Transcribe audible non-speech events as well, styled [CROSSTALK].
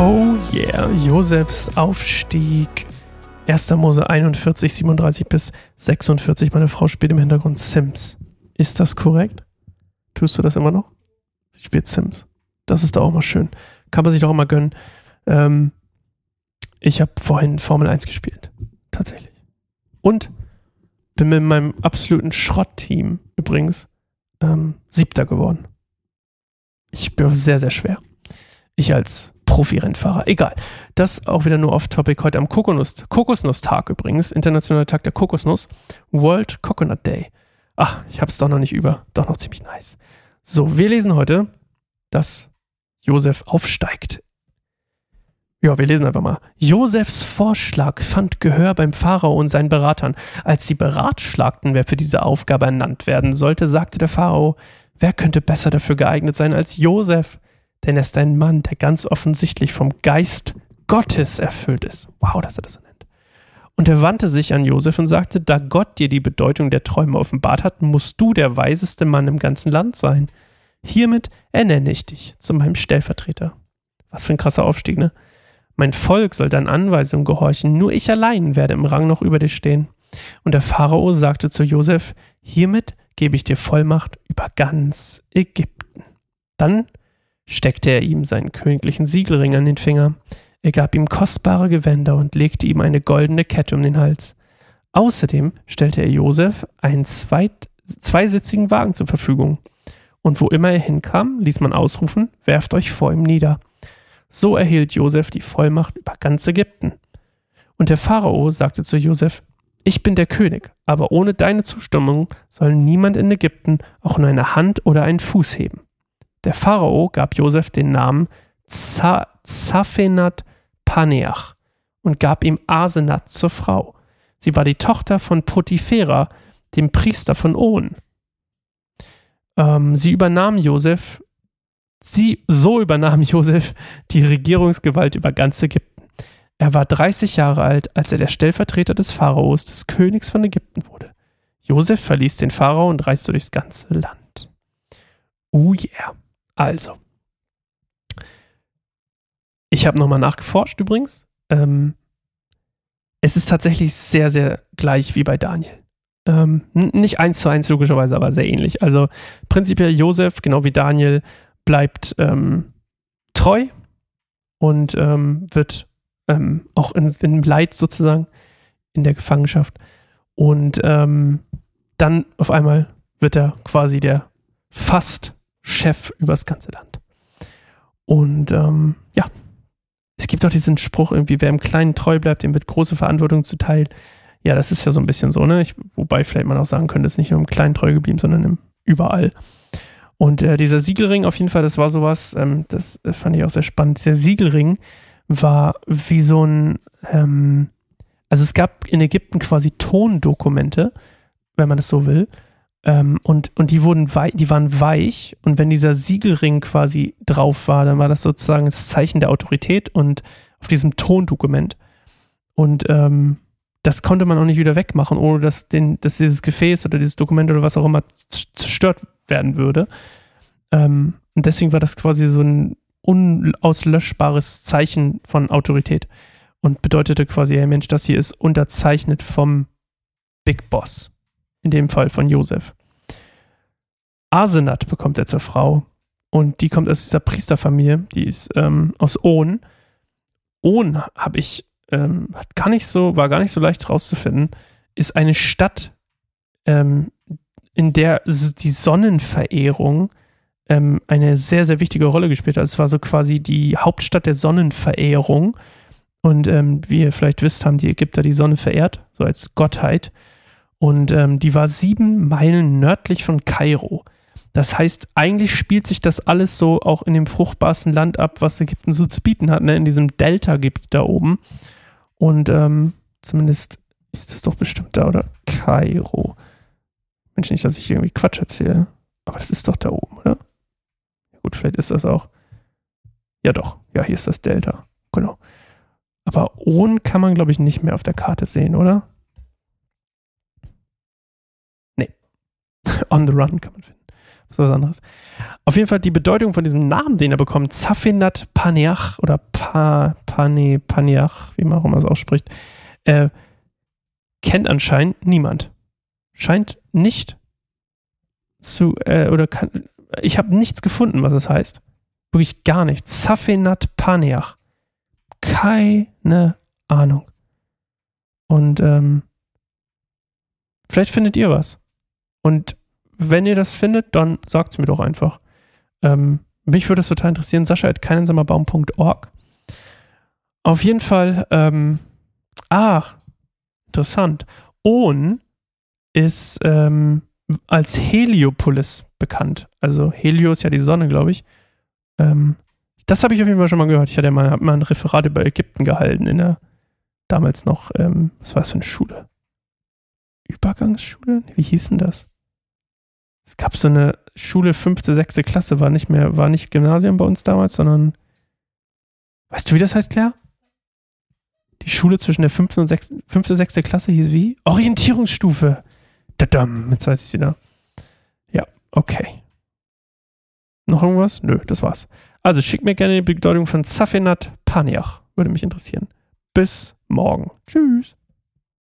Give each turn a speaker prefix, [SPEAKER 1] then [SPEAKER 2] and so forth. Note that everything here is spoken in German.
[SPEAKER 1] Oh yeah, Josefs Aufstieg. 1. Mose 41, 37 bis 46. Meine Frau spielt im Hintergrund Sims. Ist das korrekt? Tust du das immer noch? Sie spielt Sims. Das ist doch auch mal schön. Kann man sich doch auch mal gönnen. Ähm, ich habe vorhin Formel 1 gespielt. Tatsächlich. Und bin mit meinem absoluten Schrottteam übrigens ähm, Siebter geworden. Ich bin sehr, sehr schwer. Ich als Profi-Rennfahrer. Egal. Das auch wieder nur off-topic. Heute am Kokosnuss, Kokosnuss-Tag übrigens. Internationaler Tag der Kokosnuss. World Coconut Day. Ach, ich habe es doch noch nicht über. Doch noch ziemlich nice. So, wir lesen heute, dass Josef aufsteigt. Ja, wir lesen einfach mal. Josefs Vorschlag fand Gehör beim Pharao und seinen Beratern. Als sie beratschlagten, wer für diese Aufgabe ernannt werden sollte, sagte der Pharao, wer könnte besser dafür geeignet sein als Josef? Denn er ist ein Mann, der ganz offensichtlich vom Geist Gottes erfüllt ist. Wow, dass er das so nennt. Und er wandte sich an Josef und sagte, da Gott dir die Bedeutung der Träume offenbart hat, musst du der weiseste Mann im ganzen Land sein. Hiermit ernenne ich dich zu meinem Stellvertreter. Was für ein krasser Aufstieg, ne? Mein Volk soll deinen Anweisungen gehorchen, nur ich allein werde im Rang noch über dir stehen. Und der Pharao sagte zu Josef, hiermit gebe ich dir Vollmacht über ganz Ägypten. Dann steckte er ihm seinen königlichen Siegelring an den Finger. Er gab ihm kostbare Gewänder und legte ihm eine goldene Kette um den Hals. Außerdem stellte er Josef einen zweit, zweisitzigen Wagen zur Verfügung. Und wo immer er hinkam, ließ man ausrufen, werft euch vor ihm nieder. So erhielt Josef die Vollmacht über ganz Ägypten. Und der Pharao sagte zu Josef, ich bin der König, aber ohne deine Zustimmung soll niemand in Ägypten auch nur eine Hand oder einen Fuß heben. Der Pharao gab Josef den Namen Zaphenat Paneach und gab ihm Asenat zur Frau. Sie war die Tochter von Potiphera, dem Priester von On. Ähm, sie übernahm Josef, sie, so übernahm Josef die Regierungsgewalt über ganz Ägypten. Er war 30 Jahre alt, als er der Stellvertreter des Pharaos, des Königs von Ägypten wurde. Josef verließ den Pharao und reiste durchs ganze Land. Oh yeah. Also, ich habe nochmal nachgeforscht übrigens. Ähm, es ist tatsächlich sehr, sehr gleich wie bei Daniel. Ähm, nicht eins zu eins logischerweise, aber sehr ähnlich. Also prinzipiell Josef, genau wie Daniel, bleibt ähm, treu und ähm, wird ähm, auch in, in Leid sozusagen in der Gefangenschaft. Und ähm, dann auf einmal wird er quasi der fast Chef übers ganze Land. Und ähm, ja, es gibt auch diesen Spruch irgendwie, wer im Kleinen treu bleibt, dem wird große Verantwortung zuteil. Ja, das ist ja so ein bisschen so, ne? Ich, wobei vielleicht man auch sagen könnte, es ist nicht nur im Kleinen treu geblieben, sondern im, überall. Und äh, dieser Siegelring auf jeden Fall, das war sowas, ähm, das äh, fand ich auch sehr spannend. Der Siegelring war wie so ein, ähm, also es gab in Ägypten quasi Tondokumente, wenn man es so will, ähm, und, und die wurden wei die waren weich und wenn dieser Siegelring quasi drauf war, dann war das sozusagen das Zeichen der Autorität und auf diesem Tondokument. Und ähm, das konnte man auch nicht wieder wegmachen, ohne dass, den, dass dieses Gefäß oder dieses Dokument oder was auch immer zerstört werden würde. Ähm, und deswegen war das quasi so ein unauslöschbares Zeichen von Autorität und bedeutete quasi, hey Mensch, das hier ist unterzeichnet vom Big Boss. In dem Fall von Josef. Asenat bekommt er zur Frau. Und die kommt aus dieser Priesterfamilie, die ist ähm, aus Ohn. Ohn habe ich, ähm, gar nicht so, war gar nicht so leicht rauszufinden, ist eine Stadt, ähm, in der die Sonnenverehrung ähm, eine sehr, sehr wichtige Rolle gespielt hat. Es war so quasi die Hauptstadt der Sonnenverehrung. Und ähm, wie ihr vielleicht wisst, haben die Ägypter die Sonne verehrt, so als Gottheit. Und ähm, die war sieben Meilen nördlich von Kairo. Das heißt, eigentlich spielt sich das alles so auch in dem fruchtbarsten Land ab, was Ägypten so zu bieten hat, ne? in diesem Delta-Gebiet da oben. Und ähm, zumindest ist das doch bestimmt da, oder? Kairo. Mensch, nicht, dass ich irgendwie Quatsch erzähle. Aber das ist doch da oben, oder? Gut, vielleicht ist das auch. Ja, doch. Ja, hier ist das Delta. Genau. Aber On kann man, glaube ich, nicht mehr auf der Karte sehen, oder? [LAUGHS] On the Run kann man finden. Ist was anderes. Auf jeden Fall die Bedeutung von diesem Namen, den er bekommt, Zafinat Paneach oder pa, Pane, Paneach, wie man auch immer es ausspricht, äh, kennt anscheinend niemand. Scheint nicht zu, äh, oder kann, ich habe nichts gefunden, was es heißt. Wirklich gar nichts. Zafinat Paneach. Keine Ahnung. Und ähm, vielleicht findet ihr was. Und wenn ihr das findet, dann sagt es mir doch einfach. Ähm, mich würde es total interessieren. Sascha at keinensamerbaum.org. Auf jeden Fall, ähm, ach, interessant. On ist ähm, als Heliopolis bekannt. Also Helio ist ja die Sonne, glaube ich. Ähm, das habe ich auf jeden Fall schon mal gehört. Ich hatte mal, mal ein Referat über Ägypten gehalten in der damals noch, ähm, was war das für eine Schule? Übergangsschule? Wie hieß denn das? Es gab so eine Schule, fünfte, sechste Klasse, war nicht mehr, war nicht Gymnasium bei uns damals, sondern weißt du, wie das heißt, Claire? Die Schule zwischen der fünften und sechsten, fünfte, sechste Klasse hieß wie? Orientierungsstufe. Dadam, jetzt weiß ich es wieder. Ja, okay. Noch irgendwas? Nö, das war's. Also schickt mir gerne die Bedeutung von Safinat Paniach. Würde mich interessieren. Bis morgen. Tschüss.